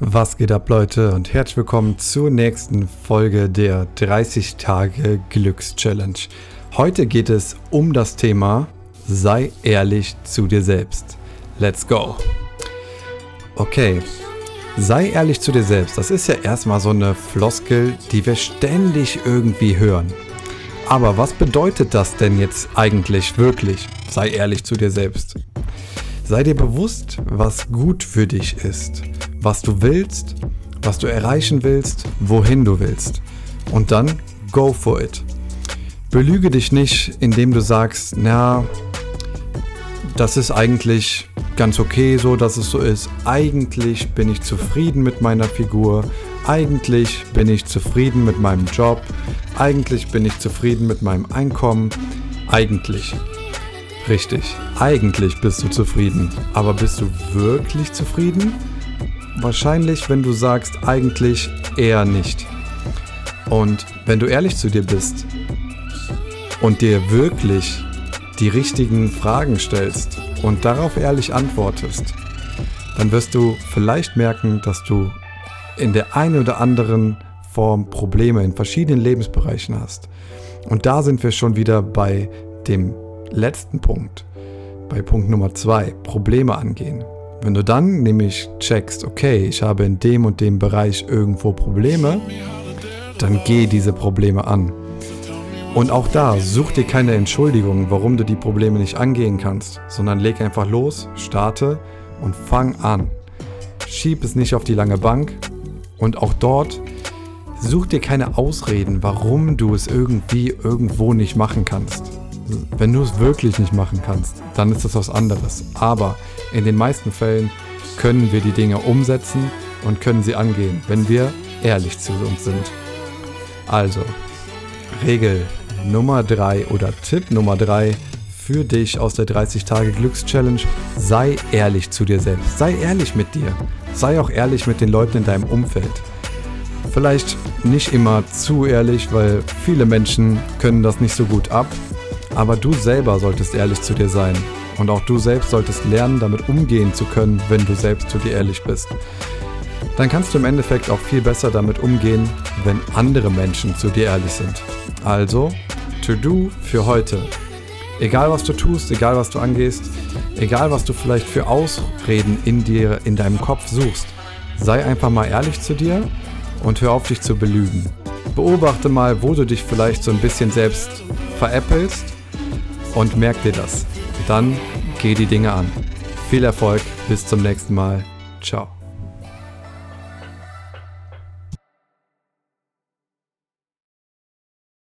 Was geht ab, Leute, und herzlich willkommen zur nächsten Folge der 30 Tage Glücks Challenge. Heute geht es um das Thema Sei ehrlich zu dir selbst. Let's go. Okay, sei ehrlich zu dir selbst. Das ist ja erstmal so eine Floskel, die wir ständig irgendwie hören. Aber was bedeutet das denn jetzt eigentlich wirklich? Sei ehrlich zu dir selbst. Sei dir bewusst, was gut für dich ist, was du willst, was du erreichen willst, wohin du willst. Und dann go for it. Belüge dich nicht, indem du sagst, na, das ist eigentlich ganz okay so, dass es so ist. Eigentlich bin ich zufrieden mit meiner Figur. Eigentlich bin ich zufrieden mit meinem Job. Eigentlich bin ich zufrieden mit meinem Einkommen. Eigentlich. Richtig. Eigentlich bist du zufrieden. Aber bist du wirklich zufrieden? Wahrscheinlich, wenn du sagst, eigentlich eher nicht. Und wenn du ehrlich zu dir bist und dir wirklich die richtigen Fragen stellst und darauf ehrlich antwortest, dann wirst du vielleicht merken, dass du in der einen oder anderen Form Probleme in verschiedenen Lebensbereichen hast. Und da sind wir schon wieder bei dem letzten Punkt, bei Punkt Nummer zwei, Probleme angehen. Wenn du dann nämlich checkst, okay, ich habe in dem und dem Bereich irgendwo Probleme, dann geh diese Probleme an. Und auch da, such dir keine Entschuldigung, warum du die Probleme nicht angehen kannst, sondern leg einfach los, starte und fang an. Schieb es nicht auf die lange Bank und auch dort such dir keine Ausreden, warum du es irgendwie irgendwo nicht machen kannst. Wenn du es wirklich nicht machen kannst, dann ist das was anderes. Aber in den meisten Fällen können wir die Dinge umsetzen und können sie angehen, wenn wir ehrlich zu uns sind. Also, Regel Nummer 3 oder Tipp Nummer 3 für dich aus der 30 Tage Glücks Challenge, sei ehrlich zu dir selbst. Sei ehrlich mit dir. Sei auch ehrlich mit den Leuten in deinem Umfeld. Vielleicht nicht immer zu ehrlich, weil viele Menschen können das nicht so gut ab, aber du selber solltest ehrlich zu dir sein. Und auch du selbst solltest lernen, damit umgehen zu können, wenn du selbst zu dir ehrlich bist. Dann kannst du im Endeffekt auch viel besser damit umgehen, wenn andere Menschen zu dir ehrlich sind. Also, To-Do für heute. Egal was du tust, egal was du angehst, egal was du vielleicht für Ausreden in dir, in deinem Kopf suchst, sei einfach mal ehrlich zu dir und hör auf dich zu belügen. Beobachte mal, wo du dich vielleicht so ein bisschen selbst veräppelst und merk dir das. Dann geh die Dinge an. Viel Erfolg, bis zum nächsten Mal. Ciao.